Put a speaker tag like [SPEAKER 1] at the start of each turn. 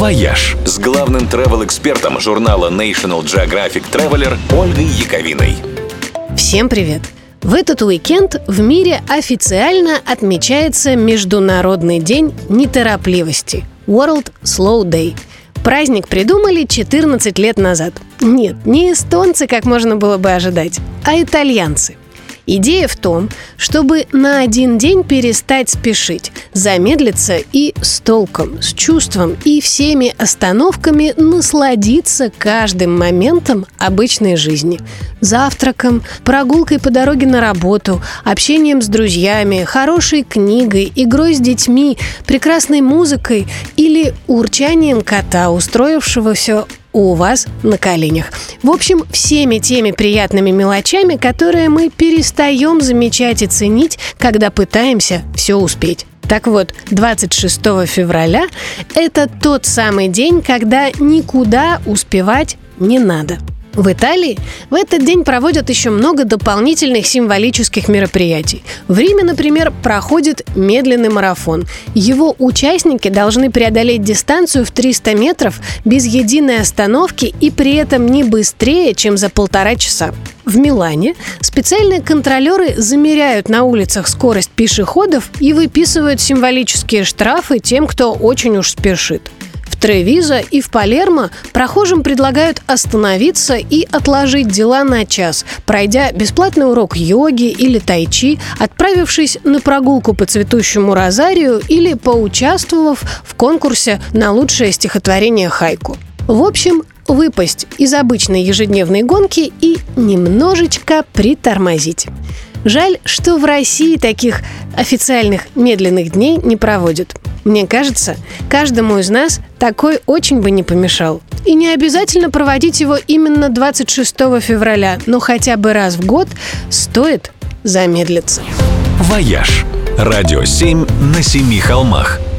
[SPEAKER 1] «Вояж» с главным travel-экспертом журнала National Geographic Traveler Ольгой Яковиной.
[SPEAKER 2] Всем привет! В этот уикенд в мире официально отмечается Международный день неторопливости – World Slow Day. Праздник придумали 14 лет назад. Нет, не эстонцы, как можно было бы ожидать, а итальянцы. Идея в том, чтобы на один день перестать спешить, замедлиться и с толком, с чувством и всеми остановками насладиться каждым моментом обычной жизни. Завтраком, прогулкой по дороге на работу, общением с друзьями, хорошей книгой, игрой с детьми, прекрасной музыкой или урчанием кота, устроившегося у вас на коленях. В общем, всеми теми приятными мелочами, которые мы перестаем замечать и ценить, когда пытаемся все успеть. Так вот, 26 февраля – это тот самый день, когда никуда успевать не надо. В Италии в этот день проводят еще много дополнительных символических мероприятий. В Риме, например, проходит медленный марафон. Его участники должны преодолеть дистанцию в 300 метров без единой остановки и при этом не быстрее, чем за полтора часа. В Милане специальные контролеры замеряют на улицах скорость пешеходов и выписывают символические штрафы тем, кто очень уж спешит. Тревиза и в Палермо прохожим предлагают остановиться и отложить дела на час, пройдя бесплатный урок йоги или тайчи, отправившись на прогулку по цветущему розарию или поучаствовав в конкурсе на лучшее стихотворение хайку. В общем, выпасть из обычной ежедневной гонки и немножечко притормозить. Жаль, что в России таких официальных медленных дней не проводят. Мне кажется, каждому из нас такой очень бы не помешал. И не обязательно проводить его именно 26 февраля, но хотя бы раз в год стоит замедлиться.
[SPEAKER 1] «Вояж» – радио 7 на семи холмах –